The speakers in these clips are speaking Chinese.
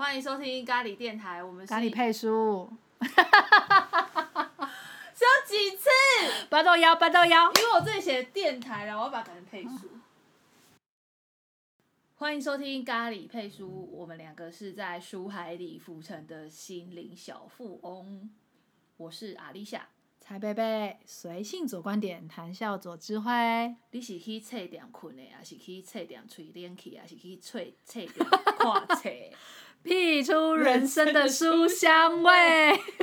欢迎收听咖喱电台，我们是咖喱配书，是要几次？八豆腰，八豆腰。因为我这里写电台了，我要把它改成配书。欢迎收听咖喱配书，我们两个是在书海里浮沉的心灵小富翁。我是阿丽夏，蔡贝贝，随性左观点，谈笑左智慧。你是去册店困的，还是去册店吹冷气，还是去册册店看册？辟出人生的书香味。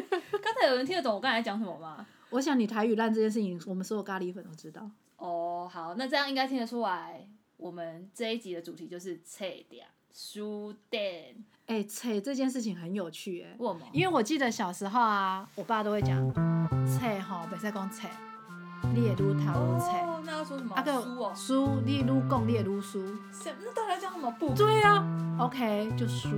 刚才有人听得懂我刚才讲什么吗？我想你台语烂这件事情，我们所有咖喱粉都知道。哦，好，那这样应该听得出来，我们这一集的主题就是册店书店。哎、册这件事情很有趣哎？因为我记得小时候啊，我爸都会讲册吼，袂使讲册，你会愈读愈册。哦，那要说什么？啊个书哦。书，你愈讲你会愈书。什那到底要讲什么？不。对啊，OK，就输。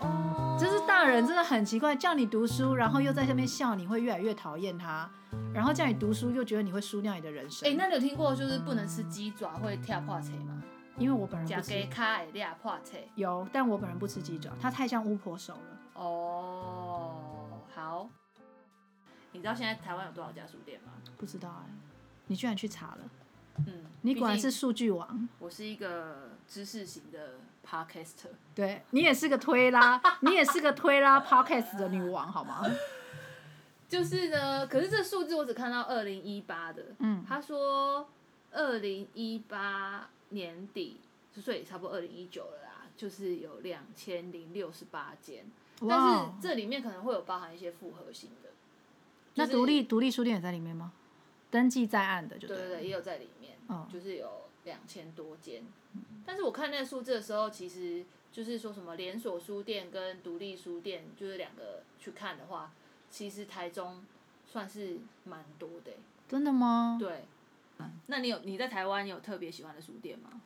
哦。就是大人真的很奇怪，叫你读书，然后又在下面笑，你会越来越讨厌他；然后叫你读书，又觉得你会输掉你的人生。哎、那你有听过就是不能吃鸡爪会跳破车吗？因为我本人假不吃，给卡会俩破车。有，但我本人不吃鸡爪，它太像巫婆手了。哦，好。你知道现在台湾有多少家书店吗？不知道哎、你居然去查了，嗯，你果然是数据王。我是一个知识型的 podcaster。对你也是个推拉，你也是个推拉 podcast 的女王，好吗？就是呢，可是这数字我只看到二零一八的，嗯，他说二零一八年底，所以差不多二零一九了啦，就是有两千零六十八间，但是，这里面可能会有包含一些复合型的。就是那独立独立书店也在里面吗？登记在案的就对。对对对，也有在里面，嗯就是有两千多间。但是我看那个数字的时候，其实就是说什么连锁书店跟独立书店，就是两个去看的话，其实台中算是蛮多的欸、真的吗？对，那你有你在台湾有特别喜欢的书店吗？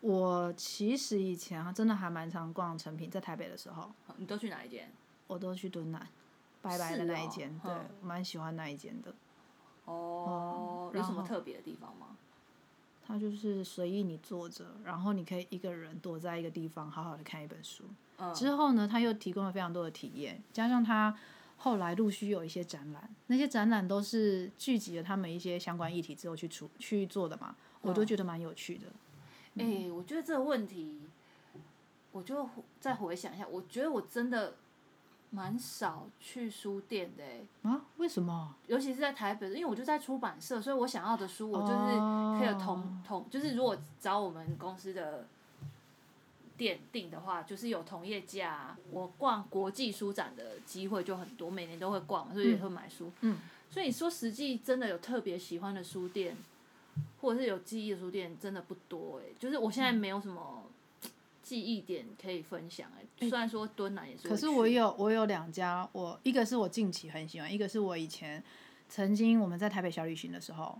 我其实以前啊，真的还蛮常逛成品，在台北的时候，你都去哪一间？我都去敦南，白白的那一间，对嗯，我蛮喜欢那一间的。哦，有什么特别的地方吗？它就是随意你坐着，然后你可以一个人躲在一个地方，好好的看一本书。嗯，之后呢，它又提供了非常多的体验，加上它后来陆续有一些展览，那些展览都是聚集了他们一些相关议题之后去出去做的嘛，我都觉得蛮有趣的。哎、我觉得这个问题，我就再回想一下，我觉得我真的蛮少去书店的、欸，啊？为什么？尤其是在台北，因为我就在出版社，所以我想要的书，我就是可以有同、哦同，就是如果找我们公司的店订的话，就是有同业价啊、我逛国际书展的机会就很多，每年都会逛，所以也会买书。嗯，所以你说实际真的有特别喜欢的书店，或者是有记忆的书店，真的不多哎、就是我现在没有什么记忆点可以分享哎、虽然说敦南也是，可是我有我有两家，我一个是我近期很喜欢，一个是我以前曾经我们在台北小旅行的时候，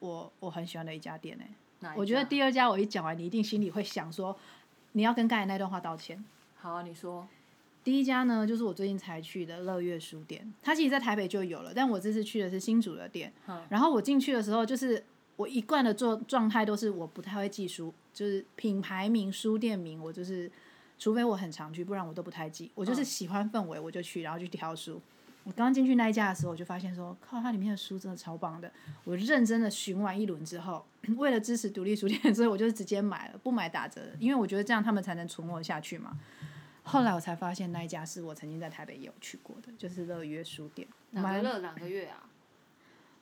我我很喜欢的一家店哎、我觉得第二家我一讲完，你一定心里会想说，你要跟刚才那段话道歉。好啊，你说第一家呢，就是我最近才去的乐月书店，它其实在台北就有了，但我这次去的是新竹的店。嗯然后我进去的时候，就是我一贯的做状态都是我不太会记书，就是品牌名、书店名，我就是除非我很常去，不然我都不太记。我就是嗯喜欢氛围，我就去，然后去挑书。我刚进去那一家的时候，我就发现说，靠，它里面的书真的超棒的。我认真的寻完一轮之后，为了支持独立书店，所以我就直接买了，不买打折，因为我觉得这样他们才能存活下去嘛。后来我才发现那一家是我曾经在台北也有去过的，就是乐约书店。蛮哪个乐哪个月啊？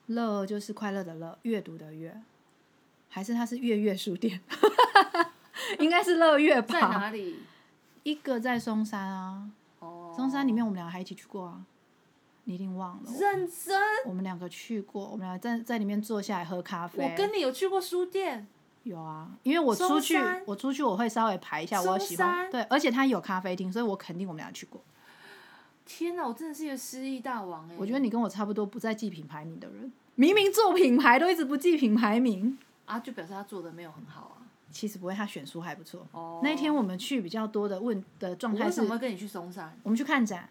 乐就是快乐的乐，阅读的阅，还是它是月月书店？应该是乐月在吧。哪里？一个在松山啊，哦，松山里面我们两个还一起去过啊，你一定忘了。认真。我们两个去过，我们俩在在里面坐下来喝咖啡。我跟你有去过书店，有啊，因为我出去，我出去我会稍微排一下我喜欢，对，而且它有咖啡厅，所以我肯定我们俩去过。天哪，我真的是一个失忆大王哎！我觉得你跟我差不多，不再记品牌名的人，明明做品牌都一直不记品牌名。啊，就表示他做的没有很好啊。其实不会，他选书还不错。哦，那一天我们去比较多的问的状态为什么，会跟你去松山？我们去看展。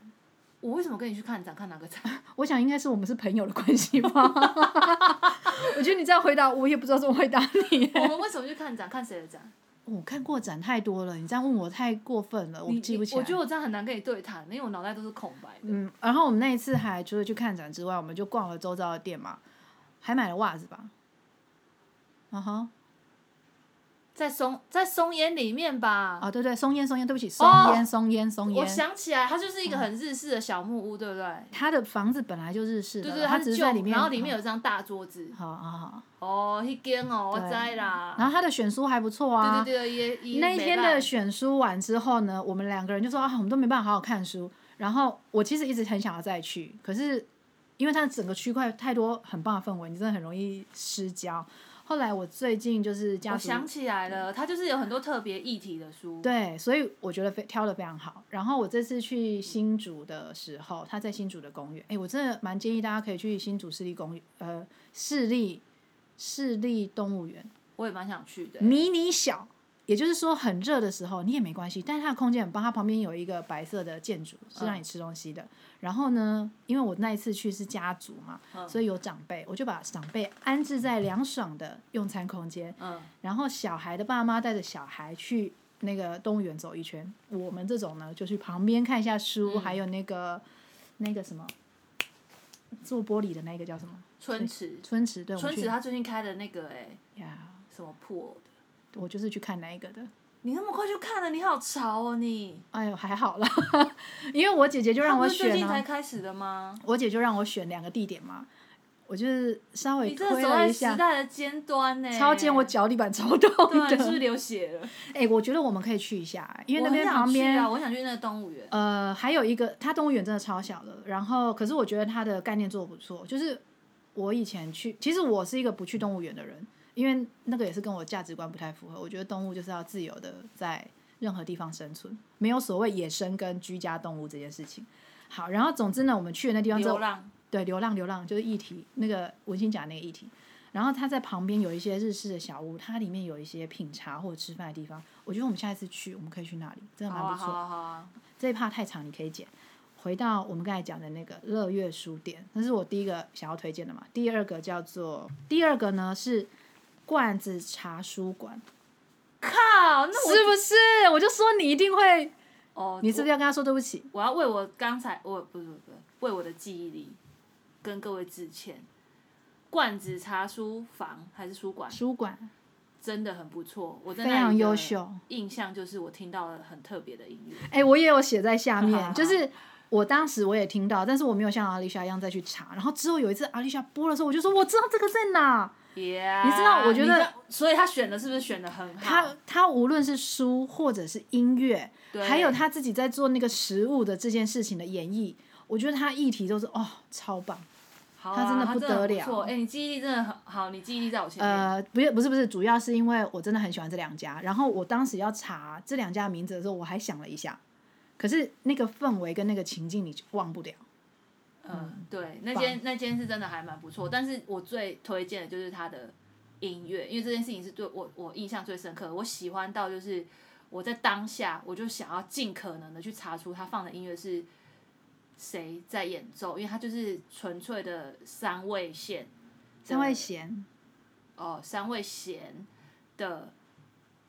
我为什么跟你去看展？看哪个展？我想应该是我们是朋友的关系吧。我觉得你这样回答，我也不知道怎么回答你。我们为什么去看展？看谁的展？我看过展太多了，你这样问我太过分了，我记不起来。我觉得我这样很难跟你对谈，因为我脑袋都是空白的。嗯，然后我们那一次还除了去看展之外，我们就逛了周遭的店嘛，还买了袜子吧。嗯哼，在松在松烟里面吧。啊对对，松烟松烟，对不起，松哦烟松烟松我。想起来，它就是一个很日式的小木屋，对不对？它的房子本来就日式的它是旧只是在里面，然后里面有一张大桌子。好好好，哦，那间哦，我知啦。然后他的选书还不错啊。对对对，也也那一天的选书完之后呢，我们两个人就说啊，我们都没办法好好看书。然后我其实一直很想要再去，可是因为它整个区块太多很棒的氛围，你真的很容易失焦。后来我最近就是家族我想起来了，它就是有很多特别议题的书。对，所以我觉得非挑的非常好。然后我这次去新竹的时候，他在新竹的公园，哎，我真的蛮建议大家可以去新竹市立公园，呃，市立市立动物园，我也蛮想去的。迷你小，也就是说很热的时候你也没关系，但是它的空间很棒，它旁边有一个白色的建筑是让你吃东西的。然后呢，因为我那一次去是家族嘛，所以有长辈，我就把长辈安置在凉爽的用餐空间，嗯，然后小孩的爸妈带着小孩去那个动物园走一圈，我们这种呢就去旁边看一下书，嗯还有那个那个什么做玻璃的那个叫什么春池，春池，对，春池他最近开的那个哎，呀，什么破的？我就是去看那一个的。你那么快就看了，你好潮哦你！哎呦，还好啦，因为我姐姐就让我它不是最近选啊，才开始的吗？我姐就让我选两个地点嘛，我就是稍微推走在时了一下，代的尖端呢。超尖，我脚底板超痛是不是。流血了？哎、我觉得我们可以去一下，因为那边旁边啊，我想去那个动物园。呃，还有一个，它动物园真的超小的，然后可是我觉得它的概念做的不错，就是我以前去，其实我是一个不去动物园的人，因为那个也是跟我价值观不太符合。我觉得动物就是要自由的在任何地方生存，没有所谓野生跟居家动物这件事情。好，然后总之呢，我们去的那地方之后流，浪，对，流浪流浪就是议题，那个文心讲那个议题。然后它在旁边有一些日式的小屋，它里面有一些品茶或者吃饭的地方。我觉得我们下一次去，我们可以去那里，真的蛮好啊，不错。好啊，好啊。这一趴太长，你可以剪。回到我们刚才讲的那个乐月书店，那是我第一个想要推荐的嘛。第二个叫做，第二个呢是罐子茶书馆，靠，那我是不是？我就说你一定会，哦，你是不是要跟他说对不起？我要为我刚才我不是不是为我的记忆力跟各位致歉。罐子茶书房还是书馆，书馆真的很不错，我在非常优秀。印象就是我听到了很特别的音乐。哎、我也有写在下面，就是我当时我也听到，但是我没有像阿丽莎一样再去查。然后之后有一次阿丽莎播的时候，我就说我知道这个在哪。Yeah, 你知道我觉得所以他选的是不是选的很好？他他无论是书或者是音乐，还有他自己在做那个食物的这件事情的演绎，我觉得他议题都是哦超棒。他真的不得了哎、你记忆力真的很好，你记忆力在我前面。呃，不是不是不是，主要是因为我真的很喜欢这两家。然后我当时要查这两家名字的时候，我还想了一下，可是那个氛围跟那个情境你就忘不了。嗯，对，那间那间是真的还蛮不错，但是我最推荐的就是他的音乐，因为这件事情是对我我印象最深刻的，我喜欢到就是我在当下我就想要尽可能的去查出他放的音乐是谁在演奏，因为他就是纯粹的三味线，三位弦，哦三味弦的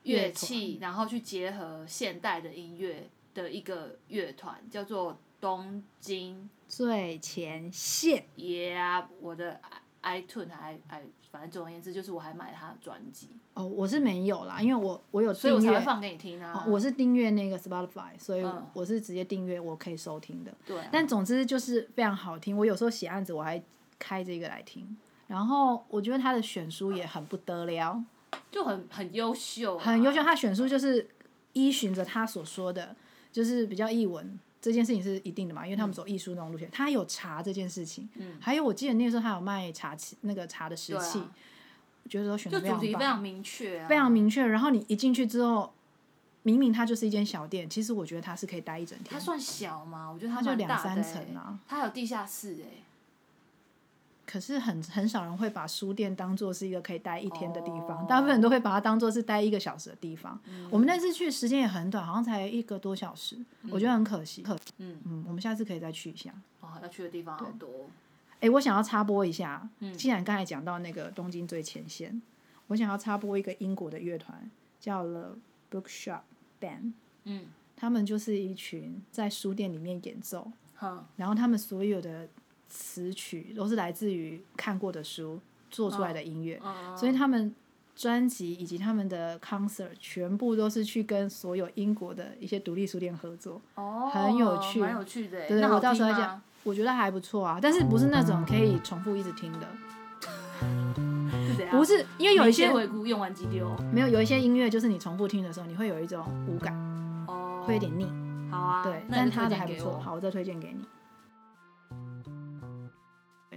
乐器，然后去结合现代的音乐的一个乐团，叫做东京。最前线。Yeah，我的 i iTune 还还，反正总而言之，就是我还买他的专辑，哦，我是没有啦，因为我我有所以我，才会放给你听啊。哦我是订阅那个 Spotify，所以嗯我是直接订阅我可以收听的。对啊、但总之就是非常好听，我有时候写案子我还开这个来听。然后我觉得他的选书也很不得了，就很很优秀、啊，很优秀。他选书就是依循着他所说的，就是比较译文这件事情是一定的嘛，因为他们走艺术那种路线。他有茶这件事情，嗯还有我记得那个时候他有卖茶器，那个茶的石对啊器，我觉得都选的非常棒，题非常明确啊，非常明确。然后你一进去之后，明明它就是一间小店，其实我觉得它是可以待一整天。它算小吗？我觉得它就两三欸，层啊，它还有地下室哎、可是很很少人会把书店当做是一个可以待一天的地方，哦大部分人都会把它当做是待一个小时的地方。我们那次去时间也很短，好像才一个多小时，我觉得很可惜。可嗯嗯，我们下次可以再去一下。哦，要去的地方好多。哎，我想要插播一下，嗯既然刚才讲到那个东京最前线，我想要插播一个英国的乐团，叫了 Bookshop Band，嗯，他们就是一群在书店里面演奏，好，然后他们所有的词曲都是来自于看过的书做出来的音乐，嗯所以他们专辑以及他们的 concert 全部都是去跟所有英国的一些独立书店合作。哦，很有趣蛮有趣的耶。对，那我到时候讲，我觉得还不错啊，但是不是那种可以重复一直听的？不是因为有一些用完即丢。没有有一些音乐就是你重复听的时候，你会有一种无感，哦，会有点腻。好啊。对，但他的还不错，好，我再推荐给你。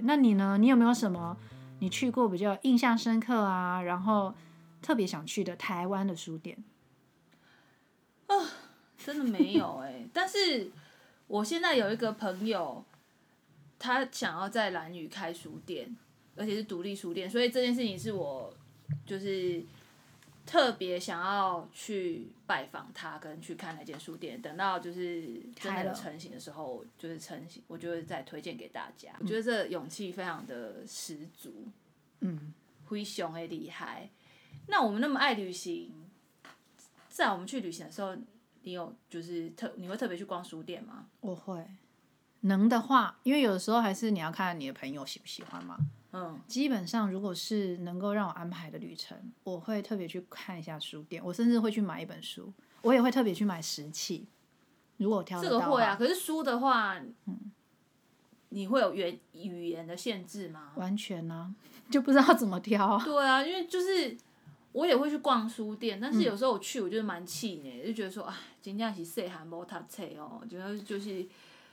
那你呢？你有没有什么你去过比较印象深刻啊，然后特别想去的台湾的书店？啊真的没有哎、但是我现在有一个朋友，他想要在兰屿开书店，而且是独立书店，所以这件事情是我就是特别想要去拜访他，跟去看那间书店。等到就是真的成型的时候，就是成型，我就会再推荐给大家。我觉得这勇气非常的十足，嗯，灰熊诶厉害。那我们那么爱旅行，在我们去旅行的时候，你有就是特你会特别去逛书店吗？我会，能的话，因为有的时候还是你要看你的朋友喜不喜欢嘛。嗯，基本上，如果是能够让我安排的旅程，我会特别去看一下书店，我甚至会去买一本书，我也会特别去买石器。如果我挑这个会啊。可是书的话，嗯你会有语语言的限制吗？完全啊、就不知道怎么挑啊。对啊，因为就是我也会去逛书店，但嗯是有时候我去，我就是蛮气馁，就觉得说，哎，今天是细汉无读册哦，觉得就是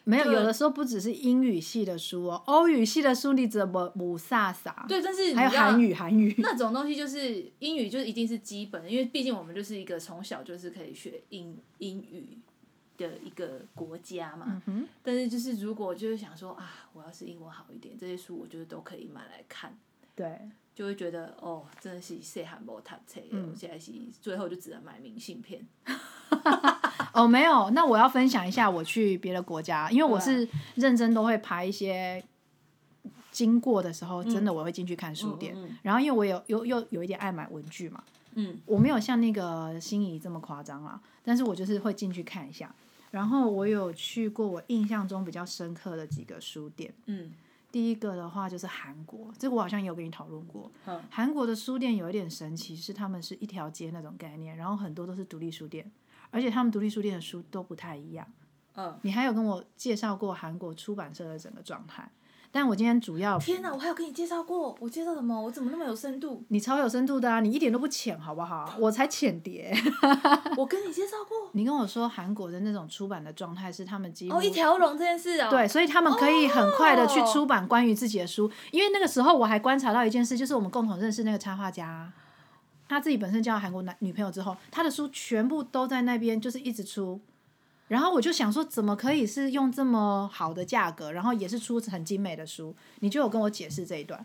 没有，有的时候不只是英语系的书哦，欧语系的书你怎么不飒飒？对，但是还有韩语，韩语。那种东西就是英语，就是一定是基本的，因为毕竟我们就是一个从小就是可以学英英语的一个国家嘛。但是就是如果就是想说啊，我要是英文好一点，这些书我觉得都可以买来看，对，就会觉得哦，真的是细汉无读册，嗯我现在是最后就只能买明信片。哦，没有，那我要分享一下我去别的国家，因为我是认真都会排一些经过的时候，真的我会进去看书店。嗯嗯然后因为我有有有有一点爱买文具嘛，嗯我没有像那个心仪这么夸张啦，但是我就是会进去看一下。然后我有去过我印象中比较深刻的几个书店，嗯第一个的话就是韩国，这个我好像也有跟你讨论过。嗯韩国的书店有一点神奇，是他们是一条街那种概念，然后很多都是独立书店，而且他们独立书店的书都不太一样。嗯，你还有跟我介绍过韩国出版社的整个状态，但我今天主要天哪，我还有跟你介绍过，我介绍什么？我怎么那么有深度？你超有深度的啊，你一点都不浅，好不好？我才浅碟。我跟你介绍过你跟我说韩国的那种出版的状态是他们几乎哦，一条龙这件事哦。对，所以他们可以很快的去哦出版关于自己的书。因为那个时候我还观察到一件事，就是我们共同认识那个插画家，他自己本身交了韩国男女朋友之后，他的书全部都在那边，就是一直出。然后我就想说，怎么可以是用这么好的价格，然后也是出很精美的书？你就有跟我解释这一段。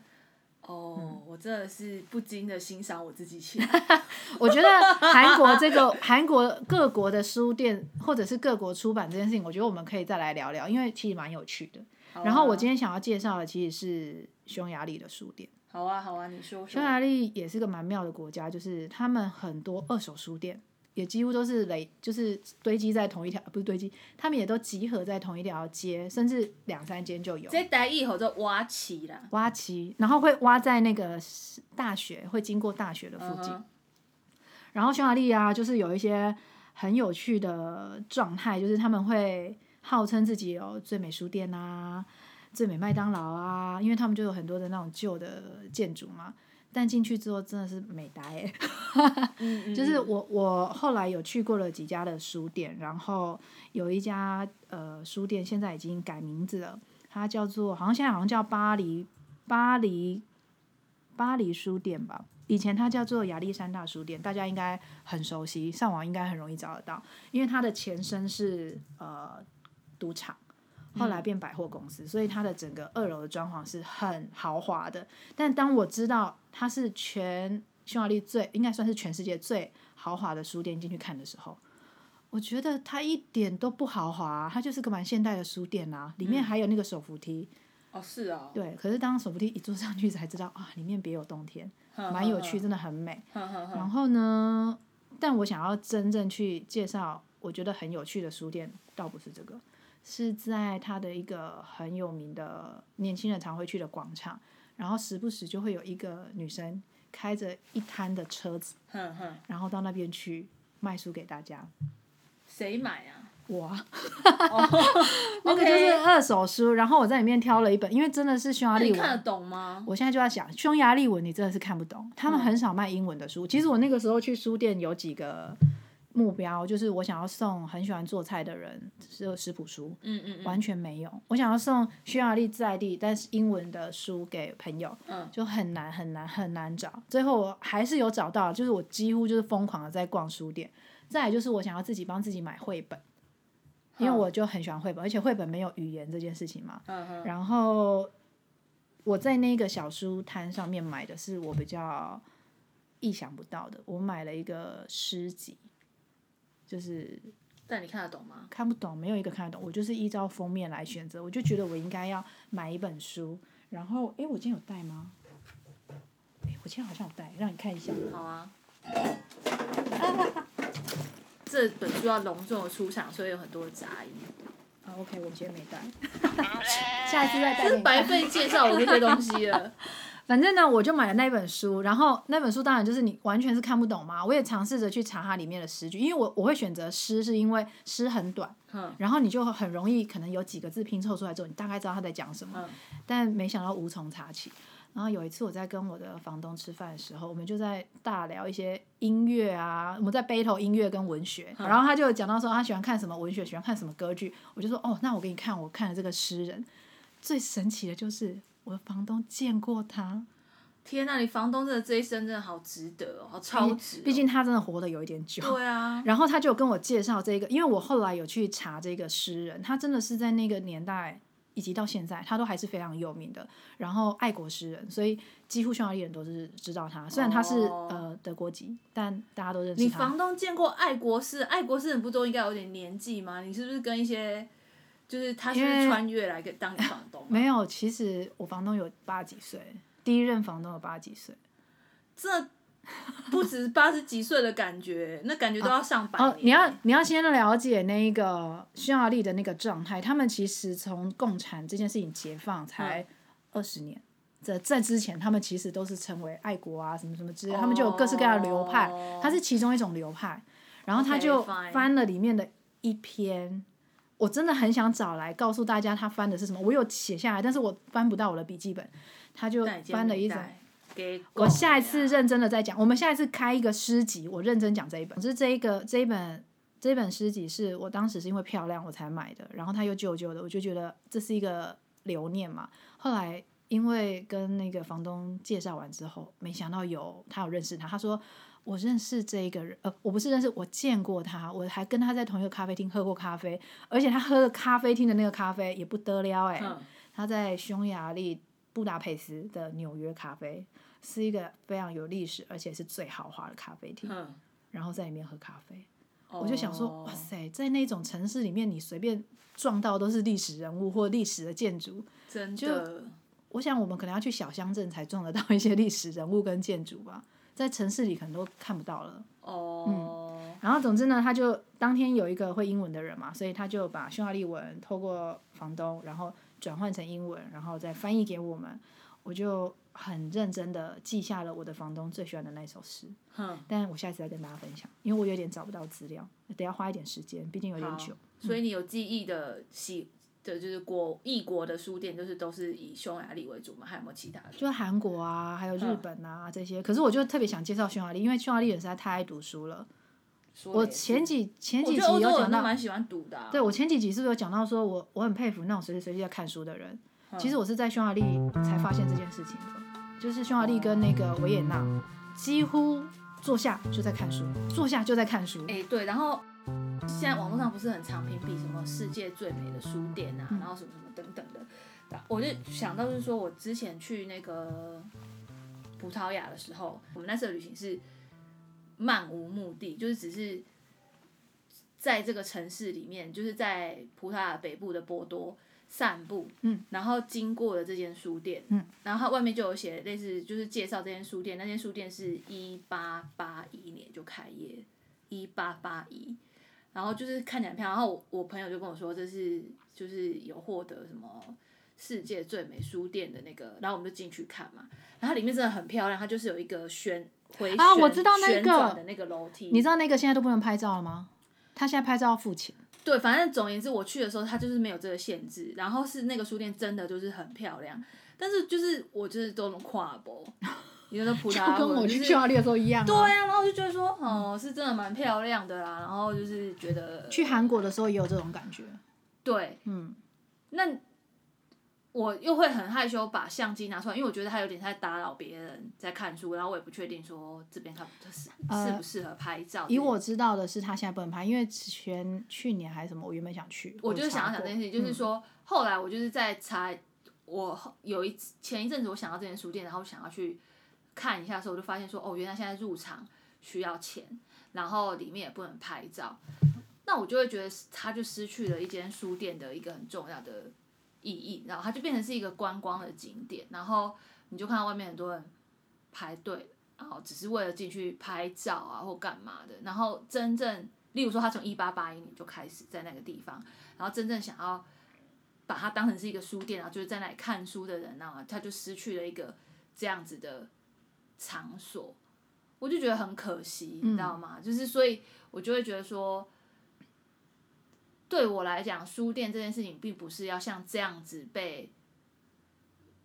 哦，我真的是不禁的欣赏我自己起来。我觉得韩国这个韩国各国的书店或者是各国出版这件事情，我觉得我们可以再来聊聊，因为其实蛮有趣的。然后我今天想要介绍的其实是匈牙利的书店。好啊好啊，你说说匈。牙利也是个蛮妙的国家，就是他们很多二手书店，也几乎都是累，就是堆积在同一条，不是堆积，他们也都集合在同一条街，甚至两三间就有。这台以后就挖起啦。挖起，然后会挖在那个大学，会经过大学的附近。然后匈牙利啊，就是有一些很有趣的状态，就是他们会号称自己有最美书店啊、最美麦当劳啊，因为他们就有很多的那种旧的建筑嘛。但进去之后真的是美呆哎、嗯嗯 就是我我后来有去过了几家的书店，然后有一家呃书店现在已经改名字了，它叫做好像现在好像叫巴黎巴黎巴黎书店吧。以前它叫做亚历山大书店，大家应该很熟悉，上网应该很容易找得到，因为它的前身是呃赌场，后来变百货公司，所以它的整个二楼的装潢是很豪华的。但当我知道它是全匈牙利最应该算是全世界最豪华的书店进去看的时候，我觉得它一点都不豪华、啊它就是个蛮现代的书店啊，里面还有那个手扶梯。哦是哦，对，可是当手扶梯一坐上去才知道啊，里面别有洞天，蛮蛮有趣，真的很美。然后呢，但我想要真正去介绍我觉得很有趣的书店，倒不是这个，是在他的一个很有名的年轻人常会去的广场，然后时不时就会有一个女生开着一摊的车子，哼哼，然后到那边去卖书给大家。谁买啊？我 那个就是二手书，然后我在里面挑了一本，因为真的是匈牙利文，你看得懂吗？我现在就在想，匈牙利文你真的是看不懂，他们很少卖英文的书。其实我那个时候去书店有几个目标，就是我想要送很喜欢做菜的人是食谱书，嗯嗯嗯，完全没有。我想要送匈牙利在地但是英文的书给朋友，嗯就很难很难很难找。最后我还是有找到，就是我几乎就是疯狂的在逛书店。再来就是我想要自己帮自己买绘本，因为我就很喜欢绘本，而且绘本没有语言这件事情嘛。嗯嗯，然后我在那个小书摊上面买的是我比较意想不到的，我买了一个诗集，就是但你看得懂吗？看不懂，没有一个看得懂，我就是依照封面来选择，我就觉得我应该要买一本书。然后，哎，我今天有带吗？哎，我今天好像有带，让你看一下。好啊。这本书要隆重的出场，所以有很多的杂音。啊，OK，我今天没带，下一次再带是白费介绍我这些东西了。反正呢，我就买了那本书，然后那本书当然就是你完全是看不懂嘛。我也尝试着去查它里面的诗句，因为我我会选择诗，是因为诗很短，嗯然后你就很容易可能有几个字拼凑出来之后，你大概知道他在讲什么。嗯但没想到无从查起。然后有一次我在跟我的房东吃饭的时候，我们就在大聊一些音乐啊，我们在 battle 音乐跟文学，然后他就讲到说他喜欢看什么文学，喜欢看什么歌剧，我就说哦，那我给你看我看的这个诗人。最神奇的就是我的房东见过他，天呐，你房东真的这一生真的好值得哦，好超值哦、毕竟他真的活得有一点久。对啊，然后他就跟我介绍这个，因为我后来有去查这个诗人，他真的是在那个年代以及到现在，他都还是非常有名的。然后爱国诗人，所以几乎匈牙利人都是知道他。虽然他是、哦呃德国籍，但大家都认识他。你房东见过爱国诗人，爱国诗人不都应该有点年纪吗？你是不是跟一些，就是他是不是穿越来给当你房东啊？没有，其实我房东有八十几岁，第一任房东有八十几岁。这不止八十几岁的感觉，那感觉都要上百年。，哦你要你要先了解那个匈牙利的那个状态，他们其实从共产这件事情解放才二十年。在在之前，他们其实都是成为爱国啊，什么什么之类，他们就有各式各样的流派，哦它是其中一种流派。然后他就翻了里面的一篇，我真的很想找来告诉大家他翻的是什么，我有写下来，但是我翻不到我的笔记本，他就翻了一种。我下一次认认真的再讲，我们下一次开一个诗集，我认真讲这一本。可是这一个这一本这一本诗集是我当时是因为漂亮我才买的，然后它又旧旧的，我就觉得这是一个留念嘛。后来因为跟那个房东介绍完之后，没想到有他有认识他，他说我认识这一个人，呃，我不是认识，我见过他，我还跟他在同一个咖啡厅喝过咖啡，而且他喝的咖啡厅的那个咖啡也不得了哎、嗯他在匈牙利布达佩斯的纽约咖啡，是一个非常有历史而且是最豪华的咖啡厅，嗯，然后在里面喝咖啡，我就想说，哦哇塞，在那种城市里面，你随便撞到都是历史人物或历史的建筑。真的，我想我们可能要去小乡镇才撞得到一些历史人物跟建筑吧，在城市里可能都看不到了。哦，嗯然后总之呢，他就当天有一个会英文的人嘛，所以他就把匈牙利文透过房东，然后转换成英文，然后再翻译给我们。我就很认真的记下了我的房东最喜欢的那首诗，哼，但我下次再跟大家分享，因为我有点找不到资料，得要花一点时间，毕竟有点久。所以你有记忆的喜的，就是国异国的书店，就是都是以匈牙利为主嘛？还有没有其他的？就韩国啊，还有嗯日本啊、这些，可是我就特别想介绍匈牙利，因为匈牙利人实在太爱读书了。我前几前几集有讲到，蛮喜欢读的啊。对我前几集是不是有讲到说我我很佩服那种随时随地在看书的人？嗯其实我是在匈牙利才发现这件事情的，就是匈牙利跟那个维也纳几乎坐下就在看书，坐下就在看书。哎、对，然后现在网络上不是很常评比什么世界最美的书店啊，嗯然后什么什么等等的，我就想到就是说我之前去那个葡萄牙的时候，我们那次的旅行是漫无目的，就是只是在这个城市里面，就是在葡萄牙北部的波多。散步，嗯，然后经过了这间书店，嗯，然后它外面就有写类似就是介绍这间书店，那间书店是一八八一年就开业，一八八一，然后就是看起来很漂亮。然后我我朋友就跟我说，这是就是有获得什么世界最美书店的那个，然后我们就进去看嘛。然后里面真的很漂亮，它就是有一个旋回啊我旋知道那个旋转的那个楼梯。你知道那个现在都不能拍照了吗？他现在拍照要付钱。对，反正总而言之，我去的时候它就是没有这个限制，然后是那个书店真的就是很漂亮，但是就是我就是都能跨博，你说葡就萄牙跟我去匈牙利的时候一样、啊。对啊，然后我就觉得说，哦，是真的蛮漂亮的啦，然后就是觉得去韩国的时候也有这种感觉。对，嗯，那我又会很害羞把相机拿出来，因为我觉得它有点在打扰别人在看书，然后我也不确定说这边它它适适不适合拍照。呃以我知道的是，他现在不能拍，因为前去年还是什么，我原本想去。我就是想要讲这件事情，就是嗯说，后来我就是在查，我后有一前一阵子我想到这间书店，然后想要去看一下的时候，我就发现说，哦，原来现在入场需要钱，然后里面也不能拍照，那我就会觉得它就失去了一间书店的一个很重要的意义，然后它就变成是一个观光的景点，然后你就看到外面很多人排队，然后只是为了进去拍照啊或干嘛的，然后真正，例如说他从一八八一年就开始在那个地方，然后真正想要把它当成是一个书店，然后就是在那里看书的人啊，他就失去了一个这样子的场所，我就觉得很可惜，你知道吗？就是所以我就会觉得说。对我来讲，书店这件事情并不是要像这样子被，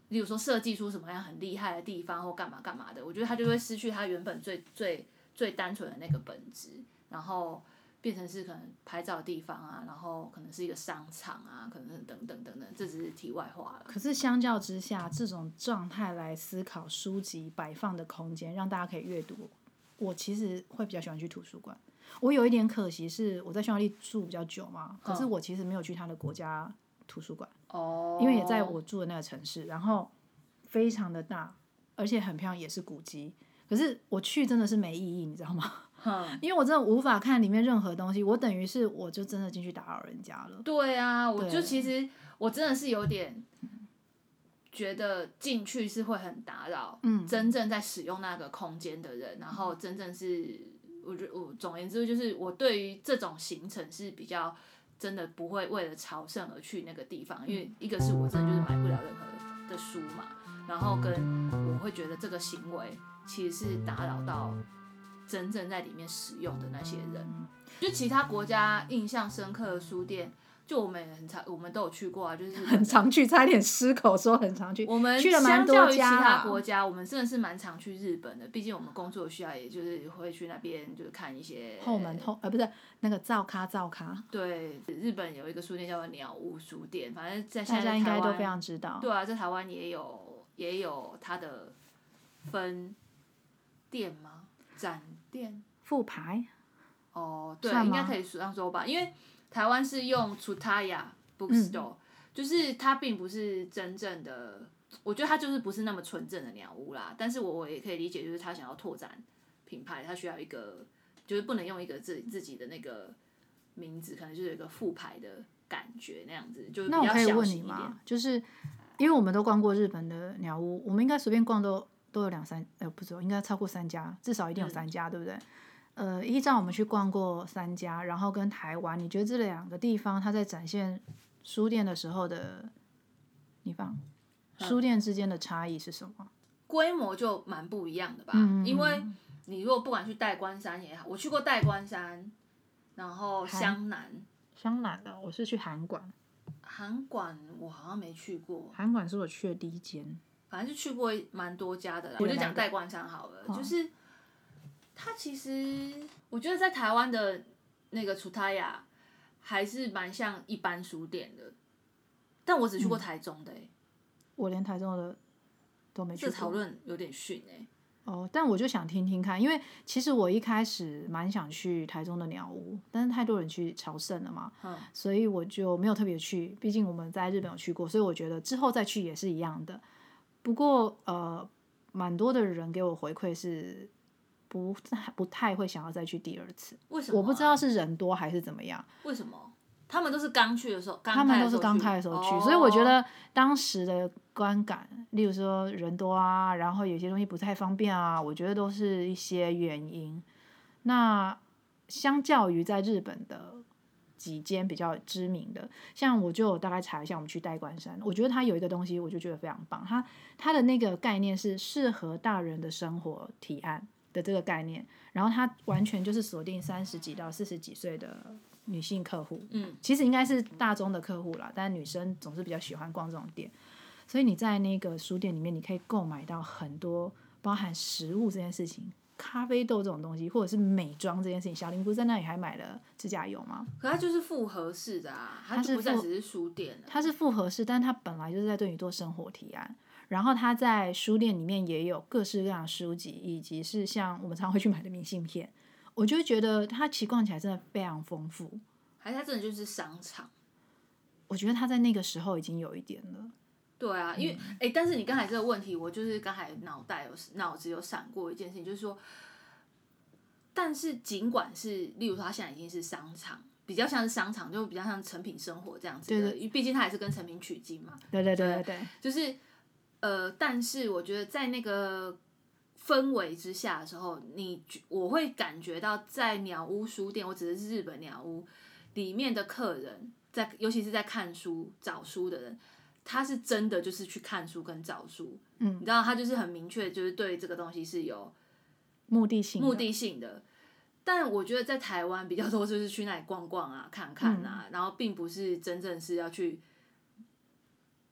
例如说设计出什么样很厉害的地方或干嘛干嘛的，我觉得它就会失去它原本最最最单纯的那个本质，然后变成是可能拍照的地方啊，然后可能是一个商场啊，可能是等等等等，这只是题外话了。可是相较之下，这种状态来思考书籍摆放的空间，让大家可以阅读，我其实会比较喜欢去图书馆。我有一点可惜是我在匈牙利住比较久嘛，可是我其实没有去他的国家图书馆，哦因为也在我住的那个城市，然后非常的大，而且很漂亮，也是古迹。可是我去真的是没意义，你知道吗？哼，因为我真的无法看里面任何东西，我等于是我就真的进去打扰人家了。对啊，我就其实我真的是有点觉得进去是会很打扰，嗯。真正在使用那个空间的人，然后真正是我觉我总而言之就是我对于这种行程是比较真的不会为了朝圣而去那个地方，因为一个是我真的就是买不了任何的书嘛，然后跟我会觉得这个行为其实是打扰到真正在里面使用的那些人。就其他国家印象深刻的书店，就我们也很常，我们都有去过啊，就是很常去，差点失口说很常去。我们去了蛮多其他国家，我们真的是蛮常去日本的。毕竟我们工作需要，也就是会去那边，就是看一些后门后呃不是那个造咖造咖，对，日本有一个书店叫做鸟屋书店，反正在现大在应该都非常知道。对啊，在台湾也有也有它的分店吗？展店复牌哦，对，应该可以这样说吧，因为台湾是用 Tsutaya Bookstore，、就是它并不是真正的，我觉得它就是不是那么纯正的鸟屋啦。但是我我也可以理解，就是他想要拓展品牌，他需要一个，就是不能用一个自自己的那个名字，可能就是有一个副牌的感觉那样子，就那我可以问。你吗？就是因为我们都逛过日本的鸟屋，我们应该随便逛都都有两三呃不止，应该超过三家，至少一定有三家，对不对？呃，依照我们去逛过三家，然后跟台湾，你觉得这两个地方它在展现书店的时候的，地方书店之间的差异是什么？规模就蛮不一样的吧，嗯因为你如果不管去代官山也好，我去过代官山，然后湘南、湘南的，我是去韩馆，韩馆，我好像没去过，韩馆是我去的第一间。反正就去过蛮多家的啦。我就讲代官山好了，好就是它其实我觉得在台湾的那个楚塔雅还是蛮像一般书店的，但我只去过台中的、欸，我连台中的都没去过。这讨论有点逊哎、哦，但我就想听听看，因为其实我一开始蛮想去台中的鸟屋，但是太多人去朝圣了嘛，嗯所以我就没有特别去。毕竟我们在日本有去过，所以我觉得之后再去也是一样的。不过呃，蛮多的人给我回馈是不 不太会想要再去第二次。为什么啊、我不知道是人多还是怎么样，为什么。他们都是刚去的时候，刚他们都是开的时候去刚开的时候去，哦所以我觉得当时的观感，例如说人多啊，然后有些东西不太方便啊，我觉得都是一些原因。那相较于在日本的几间比较知名的，像我就大概查一下，我们去代官山，我觉得它有一个东西，我就觉得非常棒，它它的那个概念是适合大人的生活提案的这个概念，然后它完全就是锁定三十几到四十几岁的女性客户，嗯，其实应该是大众的客户啦，但女生总是比较喜欢逛这种店，所以你在那个书店里面，你可以购买到很多包含食物这件事情。咖啡豆这种东西，或者是美妆这件事情，小林不是在那里还买了指甲油吗？可它就是复合式的啊，它是不再只是书店了。它是复合式，但它本来就是在对你做生活提案。然后它在书店里面也有各式各样的书籍，以及是像我们常会去买的明信片。我就觉得它其实逛起来真的非常丰富。还是它真的就是商场。我觉得它在那个时候已经有一点了。对啊，因为哎、但是你刚才这个问题，我就是刚才脑袋有脑子有闪过一件事情，就是说，但是尽管是，例如说它现在已经是商场，比较像是商场，就比较像成品生活这样子的，对因为毕竟它还是跟成品取经嘛，对对对对对，就是呃，但是我觉得在那个氛围之下的时候，你我会感觉到在鸟屋书店，我指的是日本鸟屋里面的客人，在尤其是在看书找书的人。他是真的就是去看书跟找书，嗯。你知道他就是很明确，就是对这个东西是有目的性的。目的性的。但我觉得在台湾比较多就是去那里逛逛啊、看看啊，然后并不是真正是要去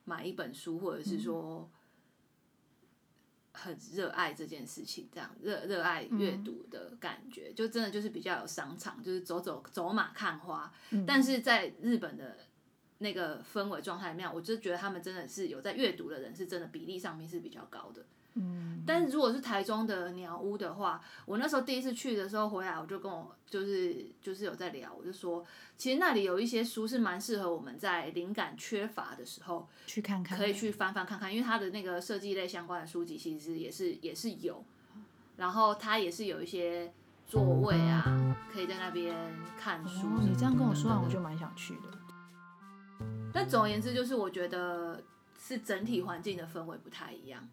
买一本书，或者是说很热爱这件事情，这样热热爱阅读的感觉，就真的就是比较有商场，就是走走走马看花。但是在日本的那个氛围状态里面，我就觉得他们真的是有在阅读的人，是真的比例上面是比较高的。嗯，但是如果是台中的鸟屋的话，我那时候第一次去的时候回来，我就跟我就是就是有在聊，我就说，其实那里有一些书是蛮适合我们在灵感缺乏的时候去看看，可以去翻翻看看，因为它的那个设计类相关的书籍其实也是也是有，然后它也是有一些座位啊，可以在那边看书。哦，你这样跟我说完，我就蛮想去的。但总而言之，就是我觉得是整体环境的氛围不太一样，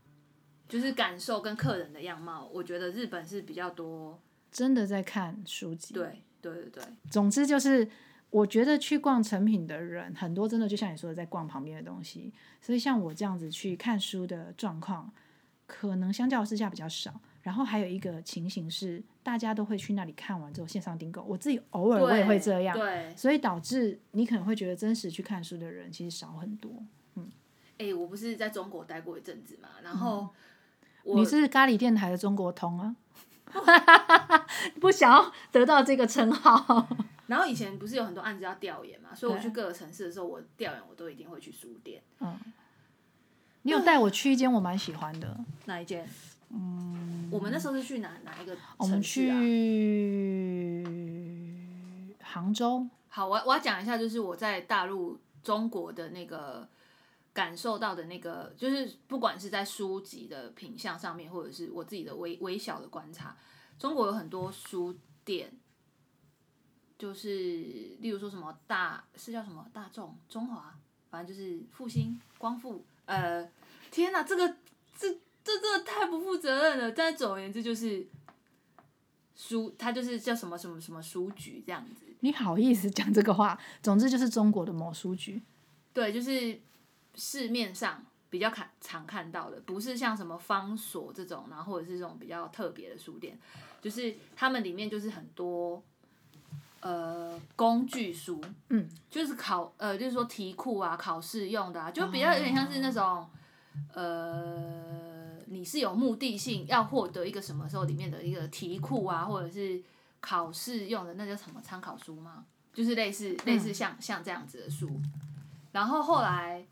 就是感受跟客人的样貌，我觉得日本是比较多。真的在看书籍，对对对对，总之就是，我觉得去逛成品的人很多，真的就像你说的，在逛旁边的东西。所以像我这样子去看书的状况，可能相较之下比较少。然后还有一个情形是，大家都会去那里看完之后线上订购。我自己偶尔我也会这样，对，所以导致你可能会觉得真实去看书的人其实少很多。嗯哎、我不是在中国待过一阵子嘛，然后我你是咖喱电台的中国通啊，不想要得到这个称号。然后以前不是有很多案子要调研嘛，所以我去各个城市的时候，我调研我都一定会去书店。嗯你有带我去一间我蛮喜欢的，哪一间？嗯，我们那时候是去哪哪一个我们城市啊？去杭州，好，我我要讲一下，就是我在大陆中国的那个感受到的那个，就是不管是在书籍的品相上面，或者是我自己的微微小的观察，中国有很多书店，就是例如说什么大是叫什么大众、中华，反正就是复兴、光复，呃，天哪，这个这这真的太不负责任了。但总而言之就是。书，它就是叫什么什么什么书局这样子，你好意思讲这个话？总之就是中国的某书局，对，就是市面上比较看常看到的，不是像什么方所这种，然后或者是这种比较特别的书店，就是他们里面就是很多呃工具书，嗯，就是考呃就是说题库啊、考试用的啊，就比较有点像是那种、呃你是有目的性要获得一个什么时候里面的一个题库啊，或者是考试用的那叫什么参考书吗？就是类似类似像像这样子的书，然后后来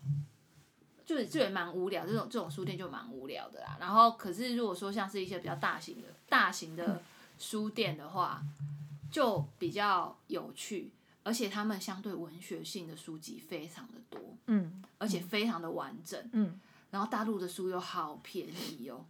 就就也蛮无聊，这种这种书店就蛮无聊的啦。然后可是如果说像是一些比较大型的大型的书店的话，就比较有趣，而且他们相对文学性的书籍非常的多，嗯。而且非常的完整。嗯，然后大陆的书又好便宜哦，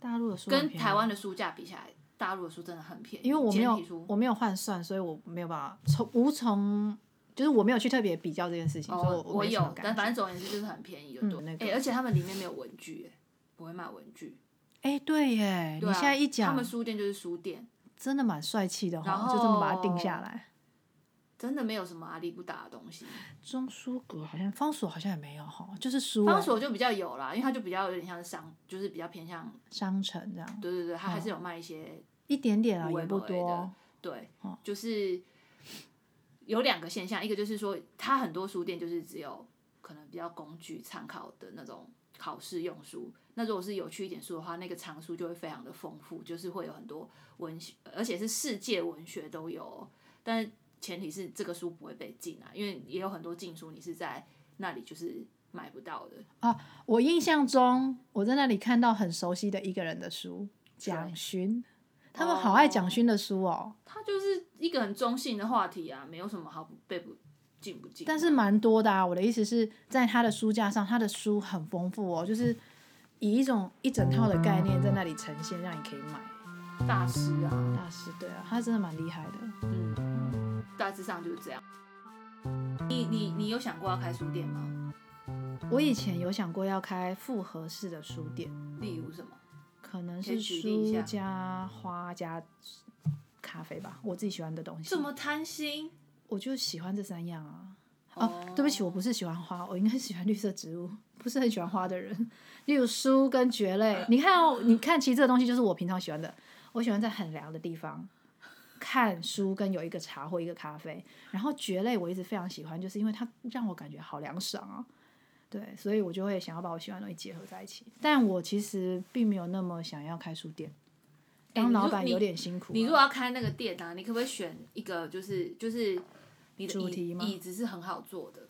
大陆的书跟台湾的书价比起来，大陆的书真的很便宜。因为我没有我没有换算，所以我没有办法从无从，就是我没有去特别比较这件事情，所以哦，我我有，但反正总而言之就是很便宜，就对。嗯那个哎而且他们里面没有文具，哎，不会卖文具。哎、对耶，你现在一讲他讲们，书店就是书店，真的蛮帅气的然哈，就这么把它定下来。真的没有什么阿里不达的东西。中书阁好像方所好像也没有哈，就是书欸方所就比较有啦，因为它就比较有点像是商，就是比较偏向，商城这样，对对对，它还是有卖一些一点点啊，无为也不不为的多。对，哦就是有两个现象，一个就是说，它很多书店就是只有可能比较工具参考的那种考试用书。那如果是有趣一点书的话，那个藏书就会非常的丰富，就是会有很多文学，而且是世界文学都有哦。但是前提是这个书不会被禁啊，因为也有很多禁书你是在那里就是买不到的啊。我印象中，我在那里看到很熟悉的一个人的书，蒋勋，他们好爱蒋勋的书哦，他就是一个很中性的话题啊，没有什么好不被不禁不禁。但是蛮多的啊。我的意思是在他的书架上，他的书很丰富哦，就是以一种一整套的概念在那里呈现，让你可以买。大师啊，大师，对啊，他真的蛮厉害的。嗯，大致上就是这样。你你你有想过要开书店吗？我以前有想过要开复合式的书店，例如什么？可能是书加花加咖啡吧，我自己喜欢的东西这。么贪心？我就喜欢这三样啊。哦哦，对不起，我不是喜欢花，我应该是喜欢绿色植物，不是很喜欢花的人。例如书跟蕨类，你看哦，你看，其实这个东西就是我平常喜欢的。我喜欢在很凉的地方看书，跟有一个茶或一个咖啡。然后蕨类我一直非常喜欢，就是因为它让我感觉好凉爽啊。对，所以我就会想要把我喜欢的东西结合在一起。但我其实并没有那么想要开书店，当老板有点辛苦啊、你如果要开那个店啊，你可不可以选一个就是就是你的椅主题吗椅子是很好坐的？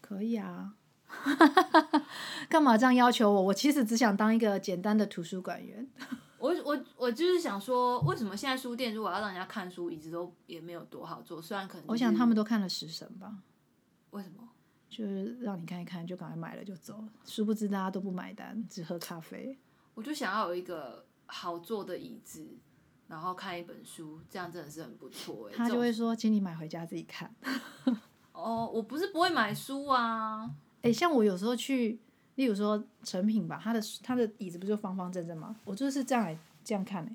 可以啊，干嘛这样要求我？我其实只想当一个简单的图书馆员。我我我就是想说，为什么现在书店如果要让人家看书，椅子都也没有多好坐？虽然可能、我想他们都看了《食神》吧，为什么？就是让你看一看，就赶快买了就走了。殊不知大家都不买单，只喝咖啡。我就想要有一个好坐的椅子，然后看一本书，这样真的是很不错哎。他就会说，请你买回家自己看。哦，我不是不会买书啊，哎、像我有时候去，例如说成品吧，他的他的椅子不就方方正正吗？我就是这样来这样看哎、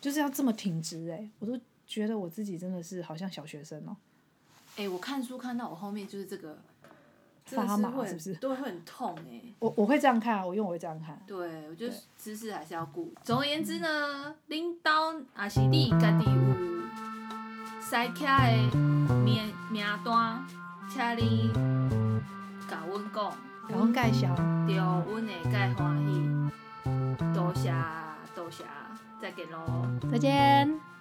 就是要这么挺直哎、我都觉得我自己真的是好像小学生哦、哎、我看书看到我后面就是这个，发麻会是不是都，会很痛哎、我我会这样看啊，我因为我会这样看。对，我觉得姿势还是要顾。总而言之呢，领导也是你家己有塞卡的名名单，请你甲阮讲，然后介绍，对，阮会介欢喜。多谢多谢，再见喽。再见。